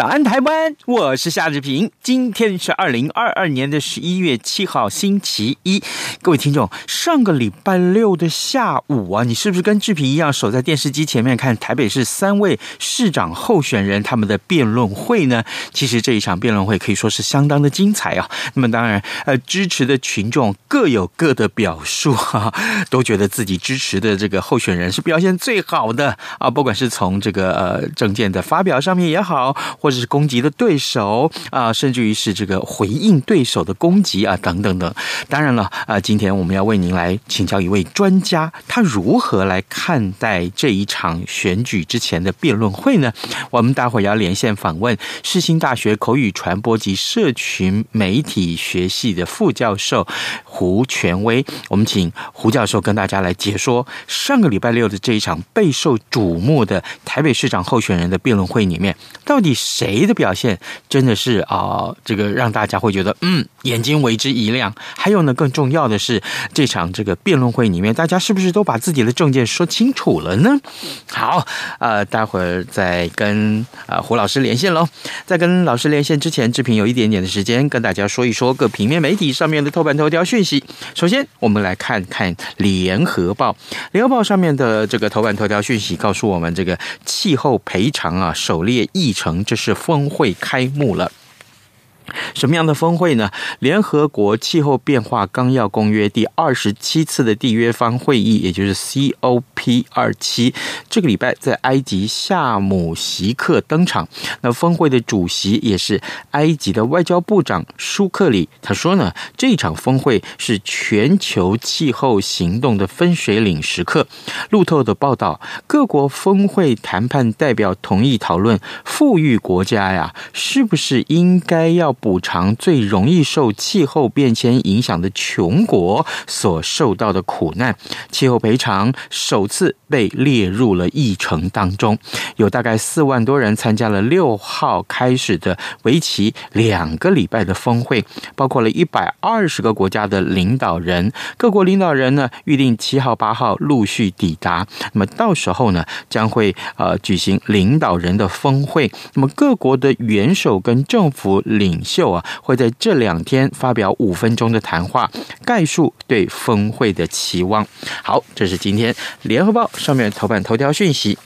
早安，台湾！我是夏志平。今天是二零二二年的十一月七号，星期一。各位听众，上个礼拜六的下午啊，你是不是跟志平一样守在电视机前面看台北市三位市长候选人他们的辩论会呢？其实这一场辩论会可以说是相当的精彩啊。那么当然，呃，支持的群众各有各的表述，哈，都觉得自己支持的这个候选人是表现最好的啊。不管是从这个呃政见的发表上面也好，或是攻击的对手啊，甚至于是这个回应对手的攻击啊，等等等。当然了啊，今天我们要为您来请教一位专家，他如何来看待这一场选举之前的辩论会呢？我们待会儿要连线访问世新大学口语传播及社群媒体学系的副教授胡权威。我们请胡教授跟大家来解说上个礼拜六的这一场备受瞩目的台北市长候选人的辩论会里面，到底。谁的表现真的是啊、这个让大家会觉得嗯，眼睛为之一亮。还有呢，更重要的是，这场这个辩论会里面，大家是不是都把自己的证件说清楚了呢？好，呃，待会儿再跟呃胡老师连线喽。在跟老师连线之前，志平有一点点的时间跟大家说一说各平面媒体上面的头版头条讯息。首先，我们来看看联合报，联合报上面的这个头版头条讯息告诉我们，这个气候赔偿啊，首列议程，这是。峰会开幕了。什么样的峰会呢？联合国气候变化纲要公约第二十七次的缔约方会议，也就是 COP 二七，这个礼拜在埃及夏姆席克登场。那峰会的主席也是埃及的外交部长舒克里。他说呢，这场峰会是全球气候行动的分水岭时刻。路透的报道，各国峰会谈判代表同意讨论，富裕国家呀，是不是应该要补偿最容易受气候变迁影响的穷国所受到的苦难，气候赔偿首次被列入了议程当中。有大概四万多人参加了六号开始的为期两个礼拜的峰会，包括了一百二十个国家的领导人。各国领导人呢，预定七号、八号陆续抵达。那么到时候呢，将会呃举行领导人的峰会。那么各国的元首跟政府领秀啊，会在这两天发表五分钟的谈话，概述对峰会的期望。好，这是今天联合报上面头版头条讯息。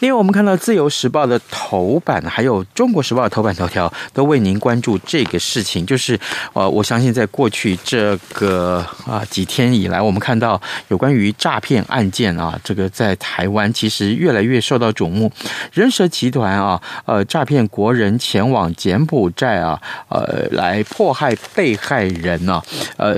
另外，我们看到《自由时报》的头版，还有《中国时报》的头版头条，都为您关注这个事情。就是，呃，我相信在过去这个啊几天以来，我们看到有关于诈骗案件啊，这个在台湾其实越来越受到瞩目。人蛇集团啊，呃，诈骗国人前往柬埔寨啊，呃，来迫害被害人啊，呃，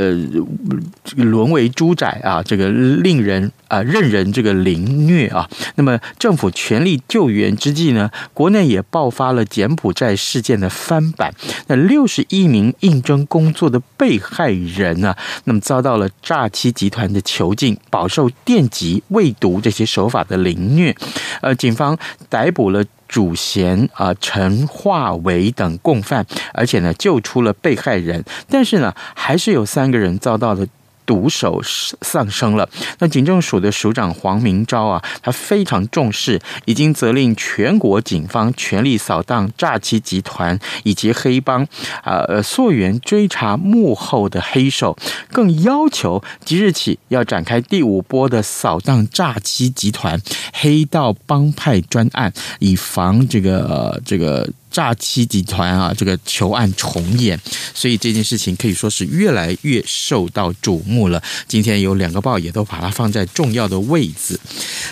沦为猪仔啊，这个令人啊任人这个凌虐啊。那么政府全力救援之际呢，国内也爆发了柬埔寨事件的翻版。那六十一名应征工作的被害人呢，那么遭到了诈欺集团的囚禁，饱受电击、喂毒这些手法的凌虐。呃，警方逮捕了主嫌啊陈化为等共犯，而且呢救出了被害人，但是呢还是有三个人遭到了。毒手丧生了。那警政署的署长黄明昭啊，他非常重视，已经责令全国警方全力扫荡诈欺集团以及黑帮，啊，呃，溯源追查幕后的黑手，更要求即日起要展开第五波的扫荡诈欺集团黑道帮派专案，以防这个这个。诈欺集团啊这个囚案重演，所以这件事情可以说是越来越受到瞩目了。今天有两个报也都把它放在重要的位置。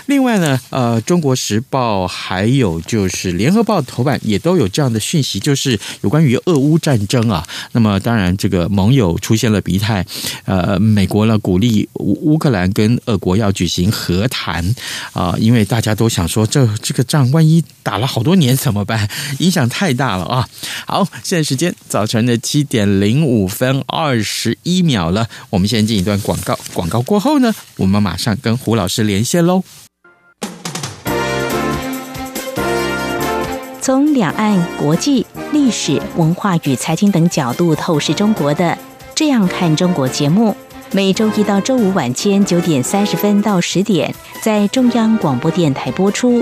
另外呢，呃，《中国时报》还有就是《联合报》头版也都有这样的讯息，就是有关于俄乌战争啊。那么当然，这个盟友出现了疲态，呃，美国呢鼓励乌克兰跟俄国要举行和谈啊，因为大家都想说，这这个仗万一打了好多年怎么办？影响太大了啊！好，现在时间早晨的七点零五分二十一秒了，我们先进一段广告。广告过后呢，我们马上跟胡老师连线喽。从两岸、国际、历史文化与财经等角度透视中国的《这样看中国》节目，每周一到周五晚间九点三十分到十点在中央广播电台播出。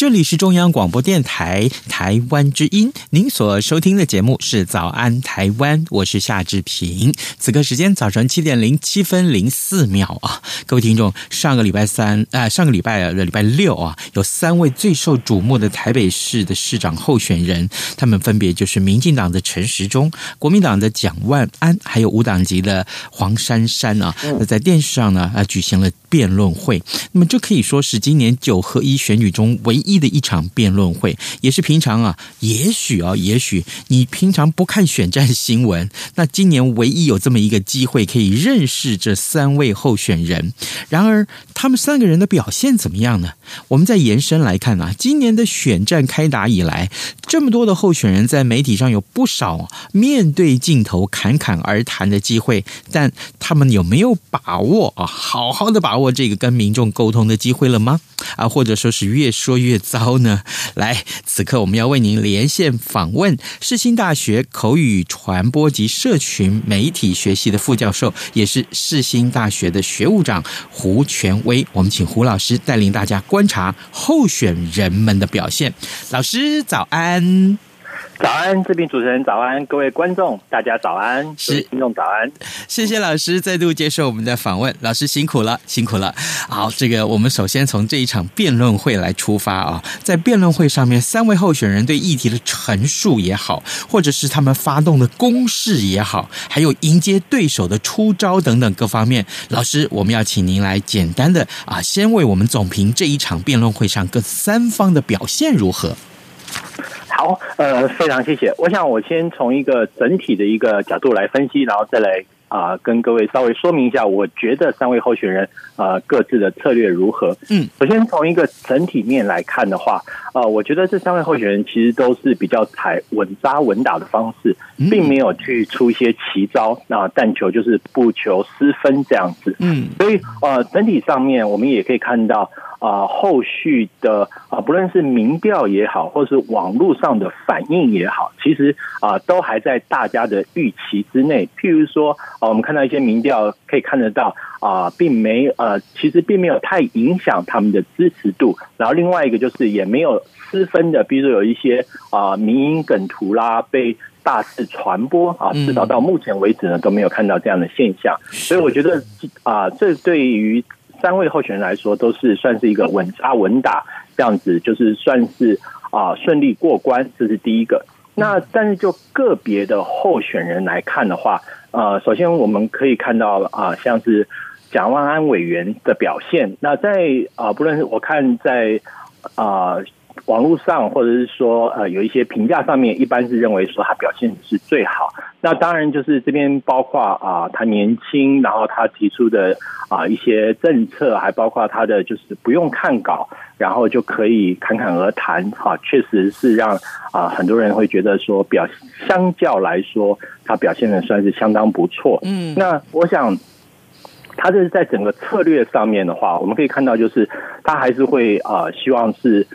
这里是中央广播电台台湾之音，您所收听的节目是《早安台湾》，我是夏志平。此刻时间早晨七点零七分零四秒啊，各位听众，上个礼拜三啊，上个礼拜的礼拜六啊，有三位最受瞩目的台北市的市长候选人，他们分别就是民进党的陈时中、国民党的蒋万安，还有无党籍的黄珊珊啊，那在电视上呢啊举行了辩论会。那么这可以说是今年九合一选举中唯一。一的一场辩论会，也是平常啊，也许啊，也许你平常不看选战新闻，那今年唯一有这么一个机会可以认识这三位候选人。然而，他们三个人的表现怎么样呢？我们再延伸来看啊，今年的选战开打以来，这么多的候选人在媒体上有不少面对镜头侃侃而谈的机会，但他们有没有把握啊，好好的把握这个跟民众沟通的机会了吗？啊，或者说是越说越糟呢？来，此刻我们要为您连线访问世新大学口语传播及社群媒体学系的副教授，也是世新大学的学务长胡权威。我们请胡老师带领大家观察候选人们的表现。老师早安。早安，这边主持人早安，各位观众大家早安，是。听众早安，谢谢老师再度接受我们的访问，老师辛苦了，辛苦了。好，这个我们首先从这一场辩论会来出发啊，在辩论会上面，三位候选人对议题的陈述也好，或者是他们发动的攻势也好，还有迎接对手的出招等等各方面，老师，我们要请您来简单的啊，先为我们总评这一场辩论会上各三方的表现如何。好，呃，非常谢谢。我想我先从一个整体的一个角度来分析，然后再来啊、呃，跟各位稍微说明一下，我觉得三位候选人啊、呃、各自的策略如何。嗯，首先从一个整体面来看的话，啊、呃，我觉得这三位候选人其实都是比较采稳扎稳打的方式，并没有去出一些奇招，那但求就是不求失分这样子。嗯，所以呃，整体上面我们也可以看到。啊，后续的啊，不论是民调也好，或是网络上的反应也好，其实啊，都还在大家的预期之内。譬如说，啊，我们看到一些民调可以看得到啊，并没呃，其实并没有太影响他们的支持度。然后另外一个就是也没有失分的，比如说有一些啊，民营梗图啦被大肆传播啊，至少到目前为止呢都没有看到这样的现象。所以我觉得啊，这对于三位候选人来说，都是算是一个稳扎稳打这样子，就是算是啊顺利过关，这是第一个。那但是就个别的候选人来看的话，呃，首先我们可以看到啊、呃，像是蒋万安委员的表现。那在啊、呃，不论是我看在啊。呃网络上或者是说呃有一些评价上面，一般是认为说他表现是最好。那当然就是这边包括啊、呃、他年轻，然后他提出的啊、呃、一些政策，还包括他的就是不用看稿，然后就可以侃侃而谈。哈、啊，确实是让啊、呃、很多人会觉得说表相较来说，他表现的算是相当不错。嗯，那我想他这是在整个策略上面的话，我们可以看到就是他还是会啊、呃、希望是。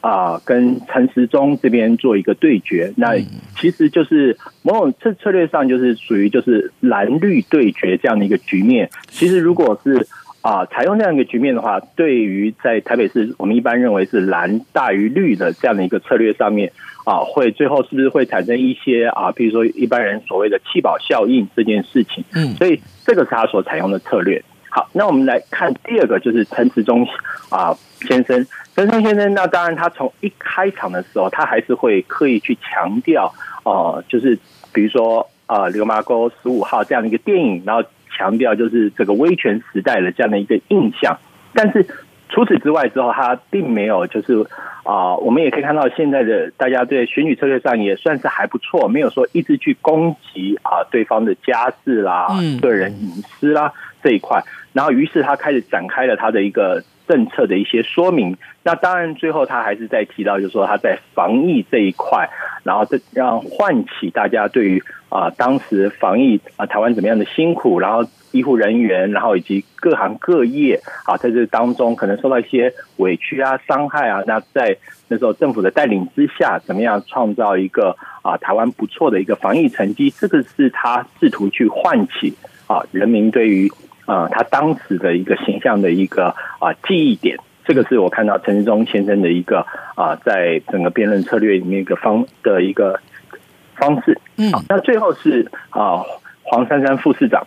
啊，跟陈时中这边做一个对决，那其实就是某种策策略上就是属于就是蓝绿对决这样的一个局面。其实如果是啊采用这样一个局面的话，对于在台北市我们一般认为是蓝大于绿的这样的一个策略上面啊，会最后是不是会产生一些啊，比如说一般人所谓的弃保效应这件事情？嗯，所以这个是他所采用的策略。好，那我们来看第二个，就是陈时中啊先生。陈时中先生，那当然他从一开场的时候，他还是会刻意去强调，哦、呃，就是比如说啊，呃《流麻沟十五号》这样的一个电影，然后强调就是这个威权时代的这样的一个印象。但是除此之外之后，他并没有就是啊、我们也可以看到现在的大家对选举策略上也算是还不错，没有说一直去攻击啊、呃、对方的家事啦、个人隐私啦这一块。然后，于是他开始展开了他的一个政策的一些说明。那当然，最后他还是在提到，就是说他在防疫这一块，然后这让唤起大家对于啊当时防疫啊台湾怎么样的辛苦，然后医护人员，然后以及各行各业啊在这当中可能受到一些委屈啊、伤害啊。那在那时候政府的带领之下，怎么样创造一个啊台湾不错的一个防疫成绩？这个是他试图去唤起啊人民对于。啊，他当时的一个形象的一个啊记忆点，这个是我看到陈时中先生的一个啊，在整个辩论策略里面一个方的一个方式。嗯，那最后是啊黄珊珊副市长，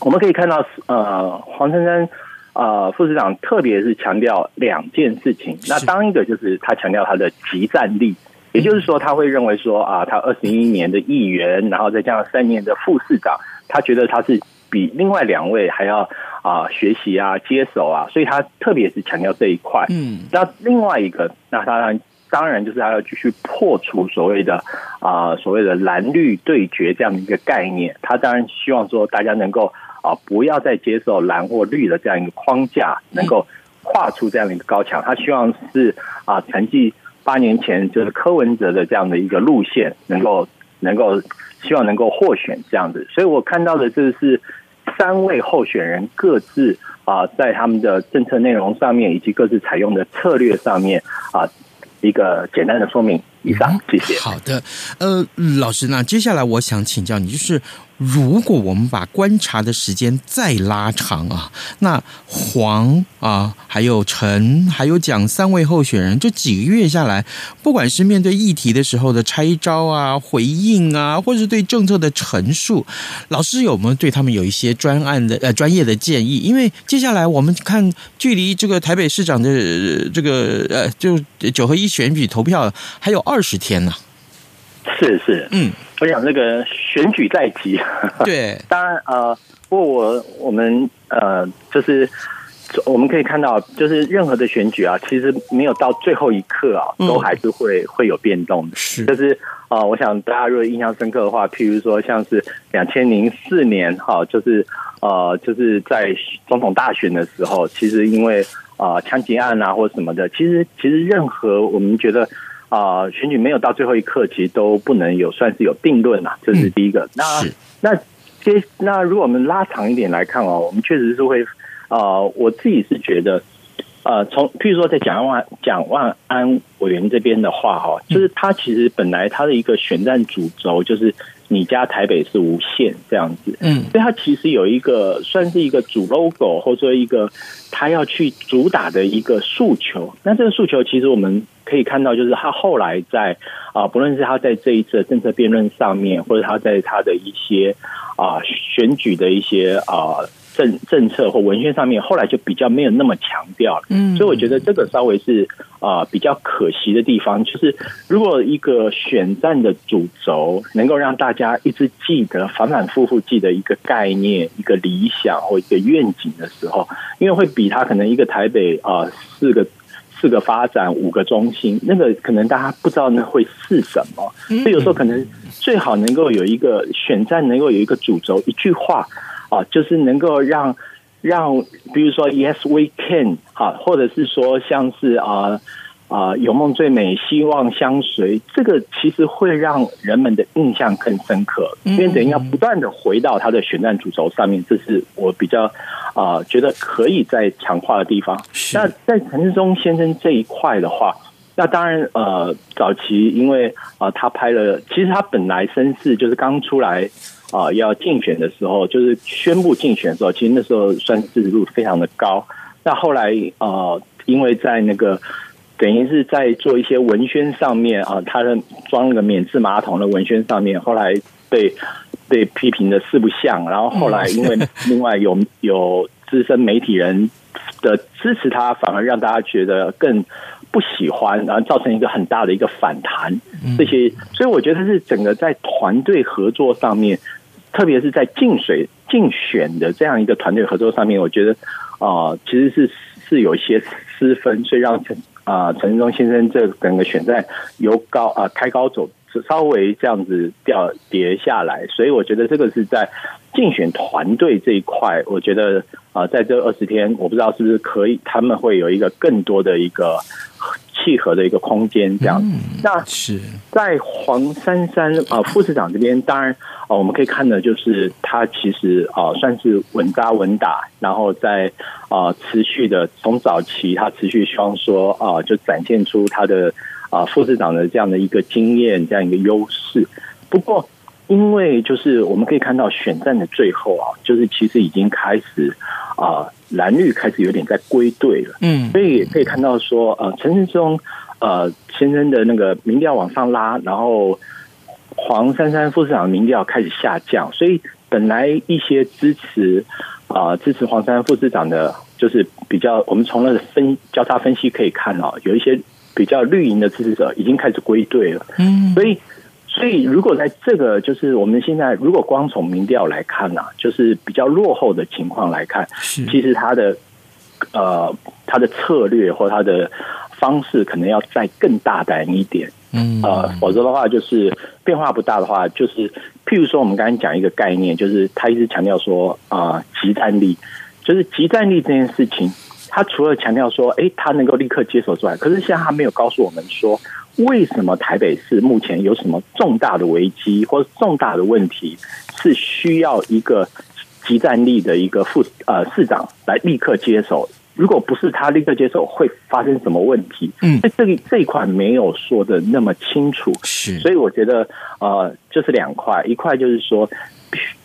我们可以看到呃黄珊珊啊副市长特别是强调两件事情，那当一个就是他强调他的集战力，也就是说他会认为说啊他二十一年的议员，然后再加上三年的副市长，他觉得他是。比另外两位还要啊学习啊接手啊，所以他特别是强调这一块。嗯，那另外一个，那当然当然就是他要继续破除所谓的啊所谓的蓝绿对决这样的一个概念。他当然希望说大家能够啊不要再接受蓝或绿的这样一个框架，能够跨出这样的一个高墙。他希望是啊，成绩八年前就是柯文哲的这样的一个路线，能够能够希望能够获选这样子。所以我看到的这是。三位候选人各自啊，在他们的政策内容上面，以及各自采用的策略上面啊，一个简单的说明。以上，谢谢。好的，呃，老师，那接下来我想请教你，就是。如果我们把观察的时间再拉长啊，那黄啊，还有陈，还有蒋三位候选人，这几个月下来，不管是面对议题的时候的拆招啊、回应啊，或是对政策的陈述，老师有没有对他们有一些专案的呃专业的建议？因为接下来我们看，距离这个台北市长的这个呃，就九合一选举投票还有二十天呢、是是，嗯。我想这个选举在即，对，当然呃，不过我我们呃，就是我们可以看到，就是任何的选举啊，其实没有到最后一刻啊，都还是会会有变动的。是，就是啊、呃，我想大家如果印象深刻的话，譬如说像是两千零四年哈，就是呃，就是在总统大选的时候，其实因为啊枪击案啊或什么的，其实其实任何我们觉得。啊、呃，选举没有到最后一刻，其实都不能有算是有定论啊，这是第一个。嗯、那那接那如果我们拉长一点来看哦，我们确实是会啊、呃，我自己是觉得，呃，从譬如说在蒋万蒋万安委员这边的话哈，就是他其实本来他的一个选战主轴就是你家台北是无限这样子，嗯，所以他其实有一个算是一个主 logo 或者说一个他要去主打的一个诉求。那这个诉求其实我们。可以看到，就是他后来在啊，不论是他在这一次的政策辩论上面，或者他在他的一些啊选举的一些啊政政策或文宣上面，后来就比较没有那么强调了。嗯，所以我觉得这个稍微是啊、呃、比较可惜的地方，就是如果一个选战的主轴能够让大家一直记得、反反复复记得一个概念、一个理想或一个愿景的时候，因为会比他可能一个台北啊、呃、四个四个发展五个中心，那个可能大家不知道那会是什么，所以有时候可能最好能够有一个选战，能够有一个主轴，一句话。啊，就是能够让让，比如说 Yes we can 啊，或者是说像是啊啊有梦最美，希望相随，这个其实会让人们的印象更深刻，因为等于要不断的回到他的选战主轴上面，这是我比较啊觉得可以再强化的地方。那在陈志忠先生这一块的话，那当然呃早期因为啊他拍了，其实他本来身世就是刚出来。啊，要竞选的时候，就是宣布竞选的时候，其实那时候算支持度非常的高。那后来呃，因为在那个等于是在做一些文宣上面啊，他的装那个免治马桶的文宣上面，后来被被批评的四不像。然后后来因为另外有有资深媒体人的支持他，反而让大家觉得更不喜欢，然后造成一个很大的一个反弹。这些，所以我觉得是整个在团队合作上面。特别是在竞水竞选的这样一个团队合作上面，我觉得啊、呃，其实是是有一些失分，所以让陈啊陈时中先生这整个选战由高啊、呃、开高走，稍微这样子掉跌下来，所以我觉得这个是在竞选团队这一块，我觉得啊、呃，在这二十天，我不知道是不是可以，他们会有一个更多的一个。契合的一个空间，这样。嗯、那是在黄珊珊啊副市长这边，当然啊，我们可以看的就是他其实啊算是稳扎稳打，然后在啊持续的从早期他持续希望说啊，就展现出他的啊副市长的这样的一个经验，这样一个优势。不过，因为就是我们可以看到选战的最后啊，就是其实已经开始啊。蓝绿开始有点在归队了，嗯，所以也可以看到说，呃，陈时中呃先生的那个民调往上拉，然后黄珊珊副市长的民调开始下降，所以本来一些支持啊、呃、支持黄珊珊副市长的，就是比较我们从那个分交叉分析可以看哦，有一些比较绿营的支持者已经开始归队了，嗯，所以。所以，如果在这个就是我们现在，如果光从民调来看呢、啊，就是比较落后的情况来看，其实他的呃他的策略或他的方式可能要再更大胆一点，嗯呃，否则的话就是变化不大的话，就是譬如说我们刚才讲一个概念，就是他一直强调说啊，即战力，就是集战力这件事情，他除了强调说，哎，他能够立刻接手之外，可是现在他没有告诉我们说。为什么台北市目前有什么重大的危机或者重大的问题，是需要一个即战力的一个副呃市长来立刻接手？如果不是他立刻接手，会发生什么问题？嗯，这这这一块没有说的那么清楚。是，所以我觉得呃，就是两块，一块就是说必须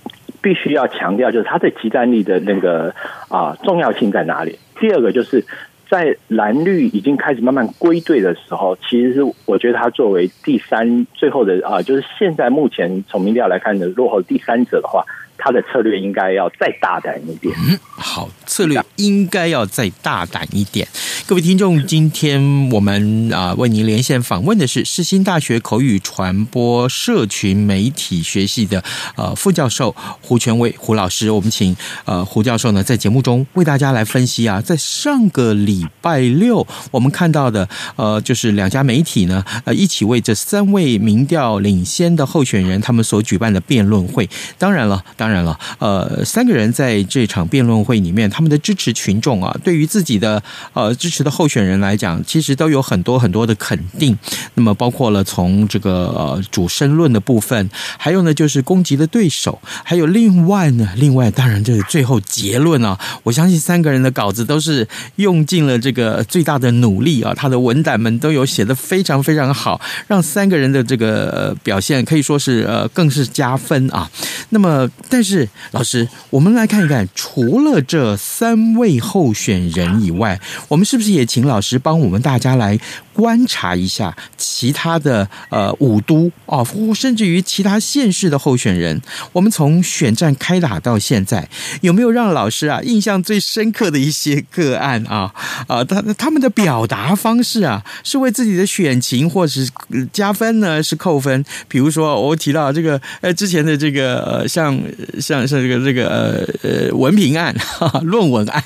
必须要强调，就是他的集战力的那个啊、呃、重要性在哪里？第二个就是。在蓝绿已经开始慢慢归队的时候，其实是我觉得他作为第三最后的啊，就是现在目前从民调来看的落后第三者的话。他的策略应该要再大胆一点。嗯，好，策略应该要再大胆一点。各位听众，今天我们啊为您连线访问的是世新大学口语传播社群媒体学系的呃副教授胡权威胡老师。我们请呃胡教授呢在节目中为大家来分析啊，在上个礼拜六我们看到的呃就是两家媒体呢呃一起为这三位民调领先的候选人他们所举办的辩论会。当然了，当然了，呃，三个人在这场辩论会里面，他们的支持群众啊，对于自己的呃支持的候选人来讲，其实都有很多很多的肯定。那么，包括了从这个主申论的部分，还有呢就是攻击的对手，还有另外呢，另外当然就是最后结论啊，我相信三个人的稿子都是用尽了这个最大的努力啊，他的文胆们都有写得非常非常好，让三个人的这个表现可以说是呃更是加分啊。那么，但是老师，我们来看一看，除了这三位候选人以外，我们是不是也请老师帮我们大家来观察一下其他的呃五都啊，甚至于其他县市的候选人？我们从选战开打到现在，有没有让老师啊印象最深刻的一些个案啊？啊，他他们的表达方式啊，是为自己的选情或是加分呢，是扣分？比如说，我提到这个呃之前的这个呃像像像这个这个呃呃文凭案、哈 哈论文案，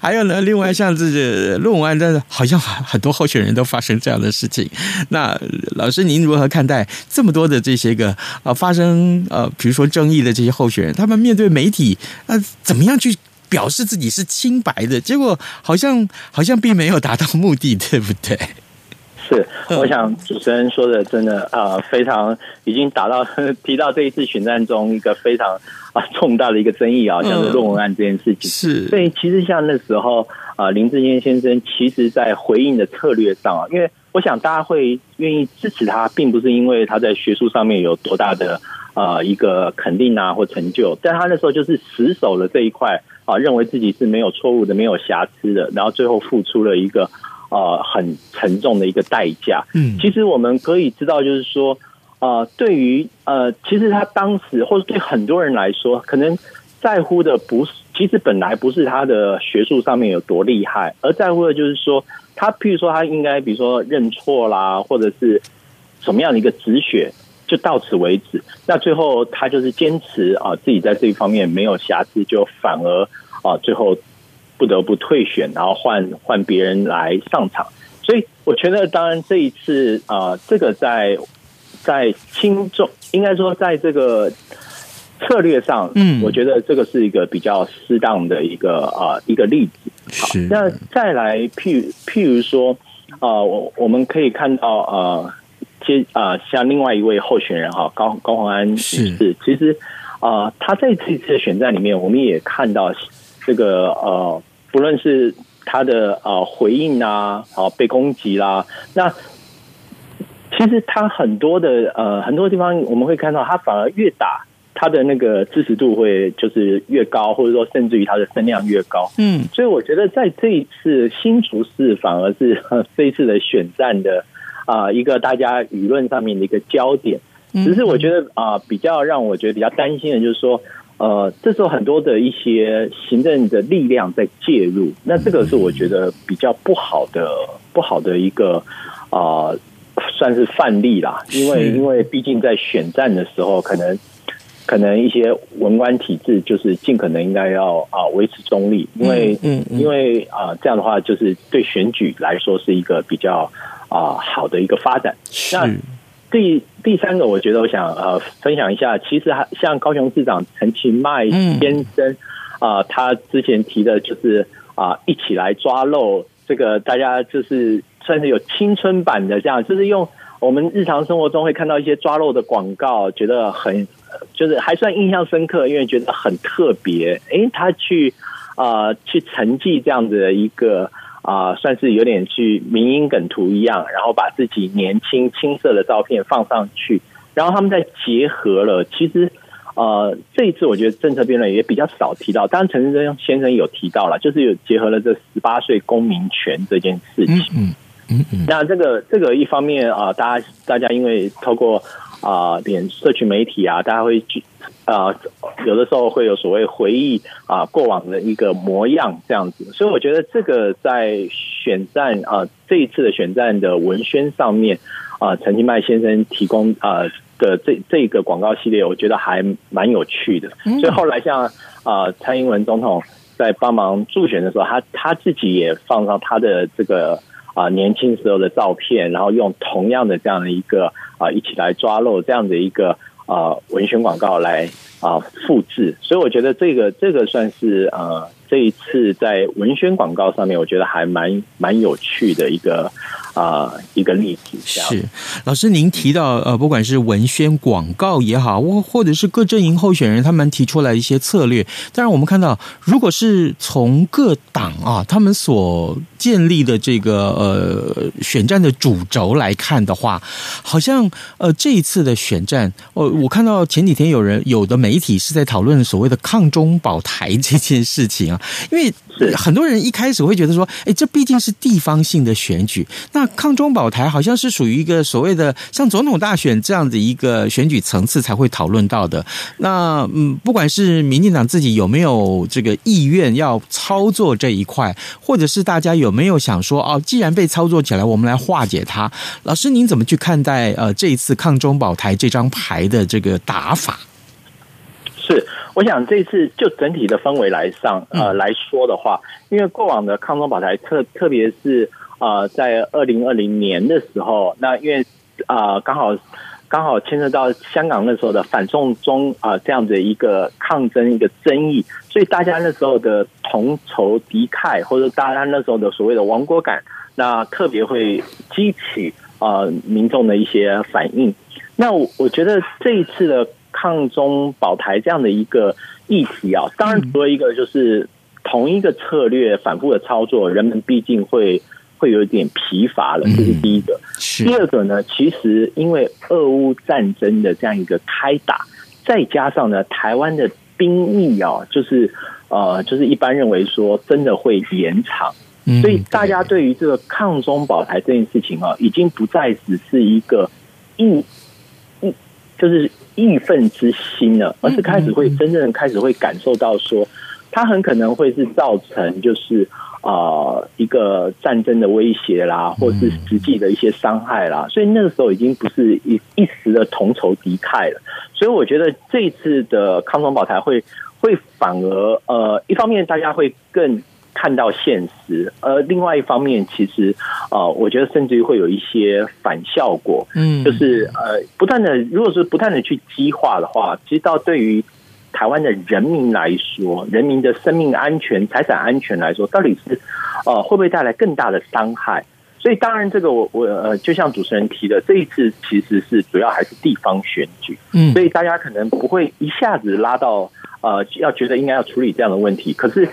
还有呢，另外像这个论文案，但是好像很多候选人都发生这样的事情。那老师您如何看待这么多的这些个呃发生呃比如说争议的这些候选人，他们面对媒体呃怎么样去表示自己是清白的？结果好像好像并没有达到目的，对不对？是，我想主持人说的真的啊、呃，非常已经达到 提到这一次选战中一个非常啊重大的一个争议啊，像是论文案这件事情。是，所以其实像那时候啊，林志坚先生其实在回应的策略上啊，因为我想大家会愿意支持他，并不是因为他在学术上面有多大的啊一个肯定啊或成就，但他那时候就是死守了这一块啊，认为自己是没有错误的、没有瑕疵的，然后最后付出了一个。呃，很沉重的一个代价。嗯，其实我们可以知道，就是说，呃，对于呃，其实他当时或者对很多人来说，可能在乎的不是，其实本来不是他的学术上面有多厉害，而在乎的就是说，他譬如说他应该，比如说认错啦，或者是什么样的一个止血，就到此为止。那最后他就是坚持啊，呃，自己在这一方面没有瑕疵，就反而啊，呃，最后。不得不退选，然后换换别人来上场，所以我觉得，当然这一次啊、呃，这个在在轻重，应该说在这个策略上，嗯，我觉得这个是一个比较适当的一个啊、呃、一个例子。好，那再来譬如譬如说啊、呃，我我们可以看到呃，接啊、呃，像另外一位候选人哈，高高虹安女士，其实啊、呃，他在这次的选战里面，我们也看到这个呃。不论是他的呃回应啊，啊被攻击啦，那其实他很多的呃很多地方我们会看到，他反而越打他的那个支持度会就是越高，或者说甚至于他的声量越高。嗯，所以我觉得在这一次新竹市反而是这一次的选战的啊一个大家舆论上面的一个焦点。只是我觉得啊比较让我觉得比较担心的就是说。呃，这时候很多的一些行政的力量在介入，那这个是我觉得比较不好的、不好的一个啊、呃，算是范例啦。因为因为毕竟在选战的时候，可能可能一些文官体制就是尽可能应该要啊维持中立，因为嗯，因为啊这样的话就是对选举来说是一个比较啊好的一个发展。那第第三个，我觉得我想呃分享一下，其实还像高雄市长陈其迈先生啊、他之前提的就是啊、一起来抓漏，这个大家就是算是有青春版的这样，就是用我们日常生活中会看到一些抓漏的广告，觉得很就是还算印象深刻，因为觉得很特别。诶，他去啊、去承继这样子的一个。啊、呃，算是有点去民音梗图一样，然后把自己年轻青涩的照片放上去，然后他们再结合了。其实，呃，这一次我觉得政策辩论也比较少提到，当然陈时中先生有提到了，就是有结合了这十八岁公民权这件事情。嗯嗯嗯。那这个这个一方面啊、呃，大家大家因为透过。啊，点社群媒体啊，大家会去啊，有的时候会有所谓回忆啊过往的一个模样这样子，所以我觉得这个在选战啊这一次的选战的文宣上面啊，陈其迈先生提供啊的这这个广告系列，我觉得还蛮有趣的。所以后来像啊蔡英文总统在帮忙助选的时候，他他自己也放上他的这个。啊，年轻时候的照片，然后用同样的这样的一个啊，一起来抓漏这样的一个啊文宣广告来啊复制，所以我觉得这个这个算是呃这一次在文宣广告上面，我觉得还蛮蛮有趣的一个啊一个例子。是老师，您提到呃，不管是文宣广告也好，或或者是各阵营候选人他们提出来一些策略，当然我们看到，如果是从各党啊他们所建立的这个呃选战的主轴来看的话，好像呃这一次的选战，哦，我看到前几天有人有的媒体是在讨论所谓的抗中保台这件事情啊，因为很多人一开始会觉得说，哎，这毕竟是地方性的选举，那抗中保台好像是属于一个所谓的像总统大选这样的一个选举层次才会讨论到的。那嗯，不管是民进党自己有没有这个意愿要操作这一块，或者是大家有没有想说，哦，既然被操作起来，我们来化解它。老师，您怎么去看待呃这一次抗中保台这张牌的这个打法？是。我想这次就整体的氛围来上，呃来说的话，因为过往的抗中保台特特别是呃在二零二零年的时候，那因为啊、呃、刚好刚好牵涉到香港那时候的反送中啊、呃、这样的一个抗争一个争议，所以大家那时候的同仇敌忾，或者大家那时候的所谓的亡国感，那特别会激起呃民众的一些反应。那我我觉得这一次的。抗中保台这样的一个议题啊，当然除了一个就是同一个策略反复的操作，人们毕竟会会有点疲乏了，这是第一个。第二个呢，其实因为俄乌战争的这样一个开打，再加上呢台湾的兵役啊，就是呃，就是一般认为说真的会延长，所以大家对。于这个抗中保台这件事情啊，已经不再只是一个一一就是。义愤之心了，而是开始会真正开始会感受到说，它很可能会是造成就是啊一个战争的威胁啦，或是实际的一些伤害啦，所以那个时候已经不是一一时的同仇敌忾了。所以我觉得这一次的康庄宝台会会反而呃一方面大家会更。看到现实，而另外一方面，其实呃，我觉得甚至于会有一些反效果，嗯，就是呃，不断的，如果是不断的去激化的话，其实到对于台湾的人民来说，人民的生命安全、财产安全来说，到底是呃会不会带来更大的伤害？所以，当然，这个我我呃，就像主持人提的，这一次其实是主要还是地方选举，嗯，所以大家可能不会一下子拉到呃，要觉得应该要处理这样的问题，可是。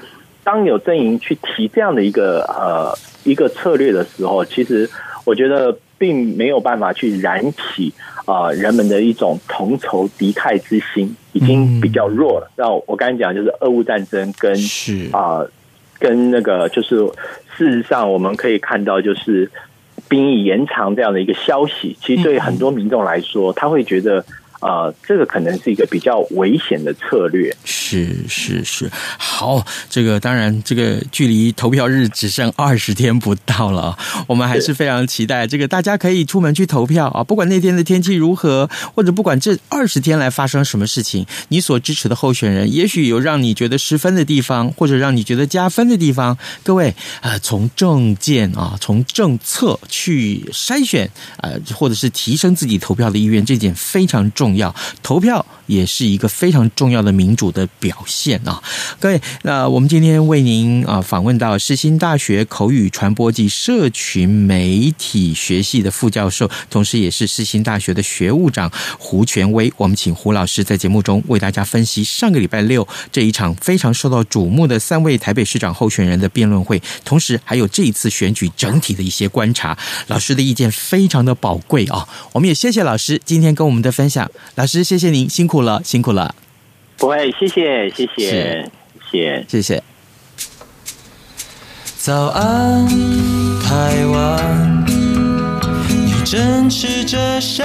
当有阵营去提这样的一个呃一个策略的时候，其实我觉得并没有办法去燃起啊、呃、人们的一种同仇敌忾之心，已经比较弱了。那、嗯、我刚才讲就是俄乌战争跟是啊、呃、跟那个就是事实上我们可以看到就是兵役延长这样的一个消息，其实对很多民众来说，他会觉得。呃，这个可能是一个比较危险的策略。是是是，好，这个当然，这个距离投票日只剩二十天不到了，我们还是非常期待这个大家可以出门去投票啊！不管那天的天气如何，或者不管这二十天来发生什么事情，你所支持的候选人，也许有让你觉得失分的地方，或者让你觉得加分的地方。各位啊、呃，从政见啊，从政策去筛选啊、呃，或者是提升自己投票的意愿，这点非常重要。重要，投票也是一个非常重要的民主的表现啊！各位，那我们今天为您啊访问到世新大学口语传播及社群媒体学系的副教授，同时也是世新大学的学务长胡权威。我们请胡老师在节目中为大家分析上个礼拜六这一场非常受到瞩目的三位台北市长候选人的辩论会，同时还有这一次选举整体的一些观察。老师的意见非常的宝贵啊！我们也谢谢老师今天跟我们的分享。老师，谢谢您，辛苦了，辛苦了。不会，谢谢，谢谢，谢谢，谢谢。早安，台湾，你正吃着什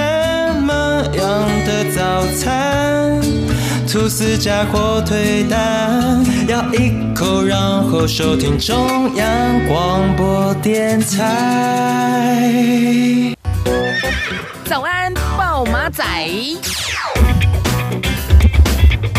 么样的早餐？吐司加火腿蛋，咬一口，然后收听中央广播电台。早安，暴马仔。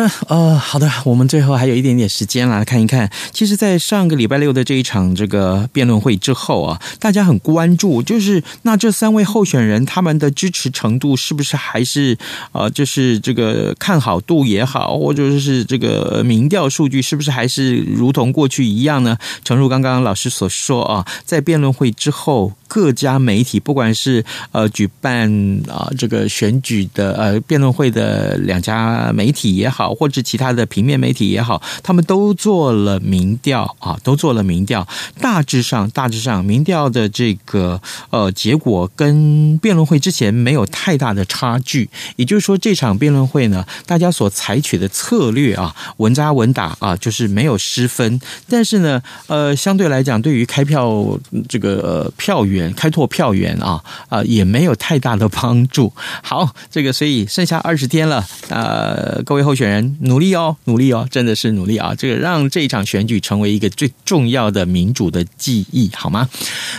的，呃，好的，我们最后还有一点点时间来看一看。其实，在上个礼拜六的这一场这个辩论会之后啊，大家很关注，就是那这三位候选人他们的支持程度是不是还是呃，就是这个看好度也好，或者是这个民调数据是不是还是如同过去一样呢？诚如刚刚老师所说啊，在辩论会之后，各家媒体不管是呃举办啊这个选举的呃辩论会的两家媒体也好。或者其他的平面媒体也好，他们都做了民调啊，都做了民调。大致上，大致上，民调的这个呃结果跟辩论会之前没有太大的差距。也就是说，这场辩论会呢，大家所采取的策略啊，稳扎稳打啊，就是没有失分。但是呢，呃，相对来讲，对于开票这个、票源、开拓票源啊啊、呃，也没有太大的帮助。好，这个所以剩下二十天了，呃，各位候选人人努力哦，努力哦，真的是努力啊！这个让这一场选举成为一个最重要的民主的记忆，好吗？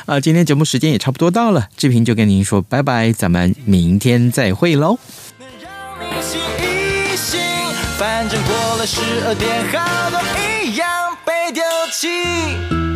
啊、今天节目时间也差不多到了，志平就跟您说拜拜，咱们明天再会喽。反正过了十二点，好多一样被丢弃。